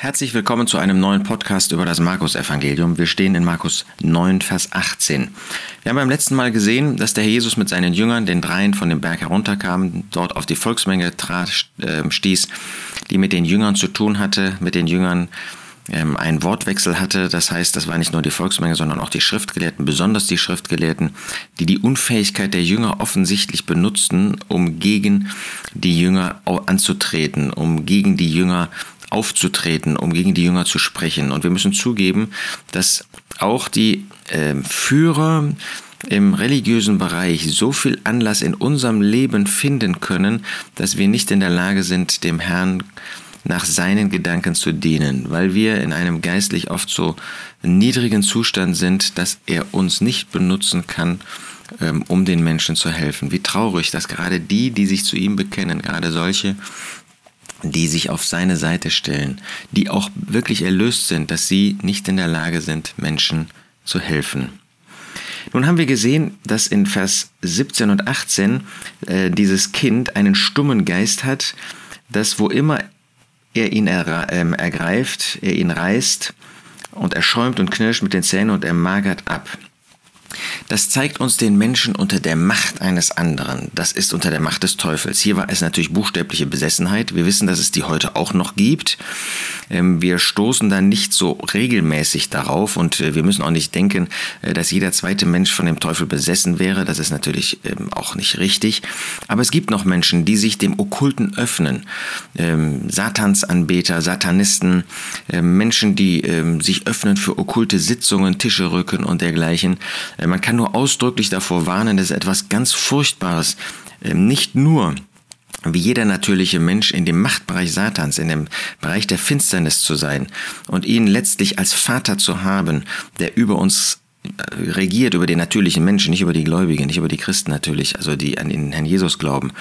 Herzlich willkommen zu einem neuen Podcast über das Markus-Evangelium. Wir stehen in Markus 9, Vers 18. Wir haben beim letzten Mal gesehen, dass der Jesus mit seinen Jüngern, den Dreien, von dem Berg herunterkam, dort auf die Volksmenge trat, äh, stieß, die mit den Jüngern zu tun hatte, mit den Jüngern ähm, einen Wortwechsel hatte. Das heißt, das war nicht nur die Volksmenge, sondern auch die Schriftgelehrten, besonders die Schriftgelehrten, die die Unfähigkeit der Jünger offensichtlich benutzten, um gegen die Jünger anzutreten, um gegen die Jünger aufzutreten, um gegen die Jünger zu sprechen. Und wir müssen zugeben, dass auch die äh, Führer im religiösen Bereich so viel Anlass in unserem Leben finden können, dass wir nicht in der Lage sind, dem Herrn nach seinen Gedanken zu dienen, weil wir in einem geistlich oft so niedrigen Zustand sind, dass er uns nicht benutzen kann, ähm, um den Menschen zu helfen. Wie traurig, dass gerade die, die sich zu ihm bekennen, gerade solche, die sich auf seine Seite stellen, die auch wirklich erlöst sind, dass sie nicht in der Lage sind, Menschen zu helfen. Nun haben wir gesehen, dass in Vers 17 und 18 äh, dieses Kind einen stummen Geist hat, dass wo immer er ihn er, äh, ergreift, er ihn reißt und er schäumt und knirscht mit den Zähnen und er magert ab. Das zeigt uns den Menschen unter der Macht eines anderen. Das ist unter der Macht des Teufels. Hier war es natürlich buchstäbliche Besessenheit. Wir wissen, dass es die heute auch noch gibt. Ähm, wir stoßen da nicht so regelmäßig darauf und äh, wir müssen auch nicht denken, äh, dass jeder zweite Mensch von dem Teufel besessen wäre. Das ist natürlich ähm, auch nicht richtig. Aber es gibt noch Menschen, die sich dem Okkulten öffnen. Ähm, Satansanbeter, Satanisten, Menschen, die sich öffnen für okkulte Sitzungen, Tische rücken und dergleichen. Man kann nur ausdrücklich davor warnen, dass etwas ganz Furchtbares nicht nur wie jeder natürliche Mensch in dem Machtbereich Satans, in dem Bereich der Finsternis zu sein und ihn letztlich als Vater zu haben, der über uns äh, regiert über den natürlichen Menschen, nicht über die Gläubigen, nicht über die Christen natürlich, also die an den Herrn Jesus glauben,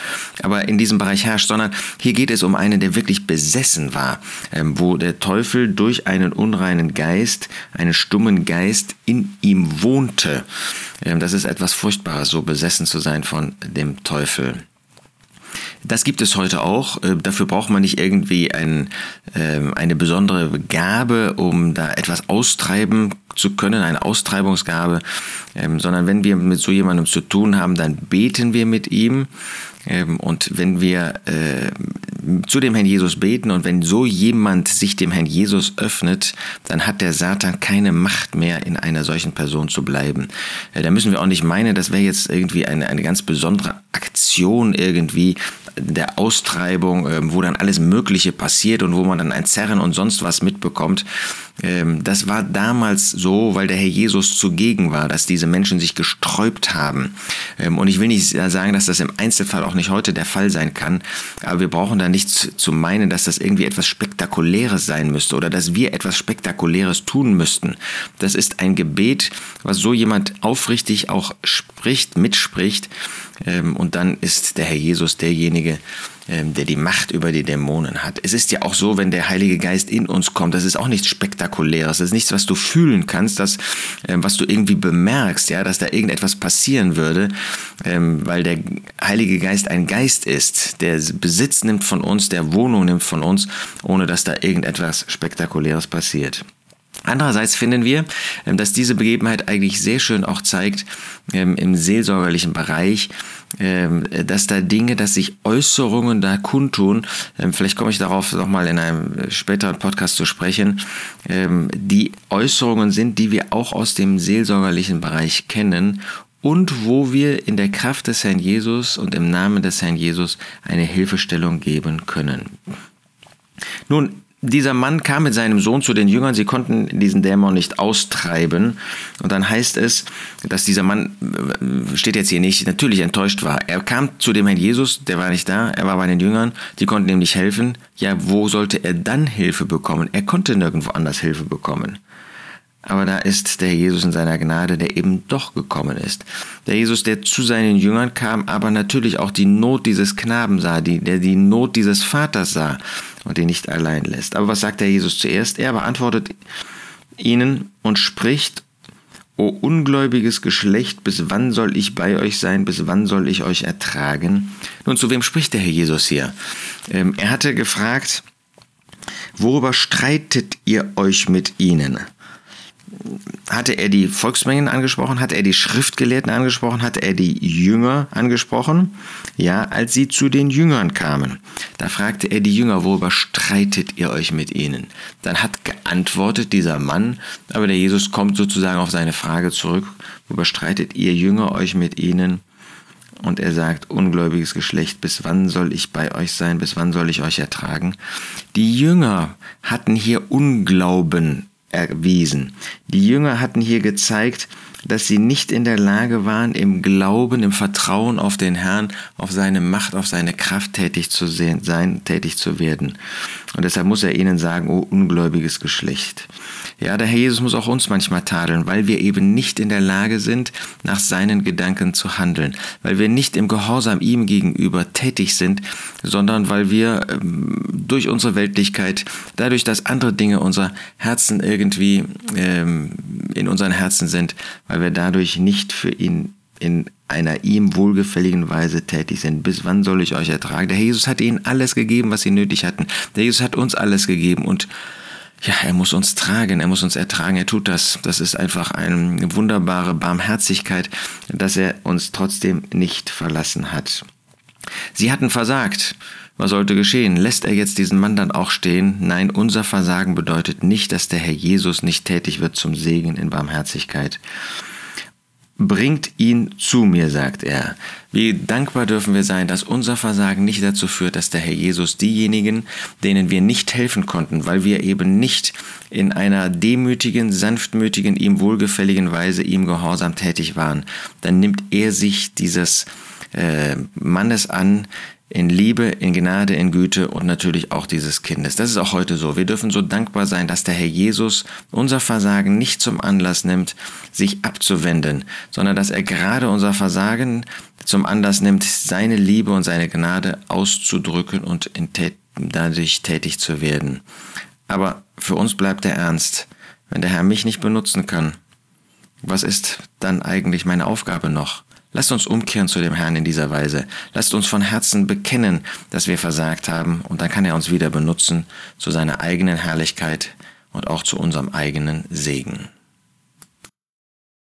aber in diesem Bereich herrscht, sondern hier geht es um einen, der wirklich besessen war, ähm, wo der Teufel durch einen unreinen Geist, einen stummen Geist in ihm wohnte. Ähm, das ist etwas Furchtbares, so besessen zu sein von dem Teufel. Das gibt es heute auch. Äh, dafür braucht man nicht irgendwie ein, ähm, eine besondere Gabe, um da etwas austreiben zu können, eine Austreibungsgabe, ähm, sondern wenn wir mit so jemandem zu tun haben, dann beten wir mit ihm. Ähm, und wenn wir äh, zu dem Herrn Jesus beten und wenn so jemand sich dem Herrn Jesus öffnet, dann hat der Satan keine Macht mehr, in einer solchen Person zu bleiben. Äh, da müssen wir auch nicht meinen, das wäre jetzt irgendwie eine, eine ganz besondere Aktion irgendwie der Austreibung, äh, wo dann alles Mögliche passiert und wo man dann ein Zerren und sonst was mitbekommt. Ähm, das war damals so, weil der Herr Jesus zugegen war, dass diese Menschen sich gesträubt haben. Ähm, und ich will nicht sagen, dass das im Einzelfall auch nicht heute der Fall sein kann, aber wir brauchen da nicht zu meinen, dass das irgendwie etwas Spektakuläres sein müsste oder dass wir etwas Spektakuläres tun müssten. Das ist ein Gebet, was so jemand aufrichtig auch spricht, mitspricht. Ähm, und dann ist der Herr Jesus derjenige, der die Macht über die Dämonen hat. Es ist ja auch so, wenn der Heilige Geist in uns kommt, das ist auch nichts Spektakuläres, das ist nichts, was du fühlen kannst, das, ähm, was du irgendwie bemerkst, ja, dass da irgendetwas passieren würde, ähm, weil der Heilige Geist ein Geist ist, der Besitz nimmt von uns, der Wohnung nimmt von uns, ohne dass da irgendetwas Spektakuläres passiert. Andererseits finden wir, ähm, dass diese Begebenheit eigentlich sehr schön auch zeigt ähm, im seelsorgerlichen Bereich, ähm, dass da Dinge, dass sich Äußerungen da kundtun, vielleicht komme ich darauf nochmal in einem späteren Podcast zu sprechen, die Äußerungen sind, die wir auch aus dem seelsorgerlichen Bereich kennen und wo wir in der Kraft des Herrn Jesus und im Namen des Herrn Jesus eine Hilfestellung geben können. Nun, dieser Mann kam mit seinem Sohn zu den Jüngern, sie konnten diesen Dämon nicht austreiben. Und dann heißt es, dass dieser Mann, äh, steht jetzt hier nicht, natürlich enttäuscht war. Er kam zu dem Herrn Jesus, der war nicht da, er war bei den Jüngern, die konnten ihm nicht helfen. Ja, wo sollte er dann Hilfe bekommen? Er konnte nirgendwo anders Hilfe bekommen. Aber da ist der Jesus in seiner Gnade, der eben doch gekommen ist. Der Jesus, der zu seinen Jüngern kam, aber natürlich auch die Not dieses Knaben sah, die, der die Not dieses Vaters sah und ihn nicht allein lässt. Aber was sagt der Jesus zuerst? Er beantwortet ihnen und spricht, O ungläubiges Geschlecht, bis wann soll ich bei euch sein, bis wann soll ich euch ertragen? Nun, zu wem spricht der Herr Jesus hier? Ähm, er hatte gefragt, Worüber streitet ihr euch mit ihnen? Hatte er die Volksmengen angesprochen, hatte er die Schriftgelehrten angesprochen, hatte er die Jünger angesprochen? Ja, als sie zu den Jüngern kamen. Da fragte er die Jünger, worüber streitet ihr euch mit ihnen? Dann hat geantwortet dieser Mann, aber der Jesus kommt sozusagen auf seine Frage zurück, worüber streitet ihr Jünger euch mit ihnen? Und er sagt, ungläubiges Geschlecht, bis wann soll ich bei euch sein, bis wann soll ich euch ertragen? Die Jünger hatten hier Unglauben erwiesen. Die Jünger hatten hier gezeigt, dass sie nicht in der Lage waren, im Glauben, im Vertrauen auf den Herrn, auf seine Macht, auf seine Kraft tätig zu sein, tätig zu werden. Und deshalb muss er ihnen sagen, oh ungläubiges Geschlecht. Ja, der Herr Jesus muss auch uns manchmal tadeln, weil wir eben nicht in der Lage sind, nach seinen Gedanken zu handeln, weil wir nicht im Gehorsam ihm gegenüber tätig sind, sondern weil wir ähm, durch unsere Weltlichkeit, dadurch, dass andere Dinge unser Herzen irgendwie ähm, in unseren Herzen sind, weil wir dadurch nicht für ihn in einer ihm wohlgefälligen Weise tätig sind. Bis wann soll ich euch ertragen? Der Jesus hat ihnen alles gegeben, was sie nötig hatten. Der Jesus hat uns alles gegeben und ja, er muss uns tragen, er muss uns ertragen, er tut das. Das ist einfach eine wunderbare Barmherzigkeit, dass er uns trotzdem nicht verlassen hat. Sie hatten versagt. Was sollte geschehen? Lässt er jetzt diesen Mann dann auch stehen? Nein, unser Versagen bedeutet nicht, dass der Herr Jesus nicht tätig wird zum Segen in Barmherzigkeit. Bringt ihn zu mir, sagt er. Wie dankbar dürfen wir sein, dass unser Versagen nicht dazu führt, dass der Herr Jesus diejenigen, denen wir nicht helfen konnten, weil wir eben nicht in einer demütigen, sanftmütigen, ihm wohlgefälligen Weise ihm gehorsam tätig waren, dann nimmt er sich dieses äh, Mannes an, in Liebe, in Gnade, in Güte und natürlich auch dieses Kindes. Das ist auch heute so. Wir dürfen so dankbar sein, dass der Herr Jesus unser Versagen nicht zum Anlass nimmt, sich abzuwenden, sondern dass er gerade unser Versagen zum Anlass nimmt, seine Liebe und seine Gnade auszudrücken und tät dadurch tätig zu werden. Aber für uns bleibt der Ernst. Wenn der Herr mich nicht benutzen kann, was ist dann eigentlich meine Aufgabe noch? Lasst uns umkehren zu dem Herrn in dieser Weise. Lasst uns von Herzen bekennen, dass wir versagt haben, und dann kann er uns wieder benutzen zu seiner eigenen Herrlichkeit und auch zu unserem eigenen Segen.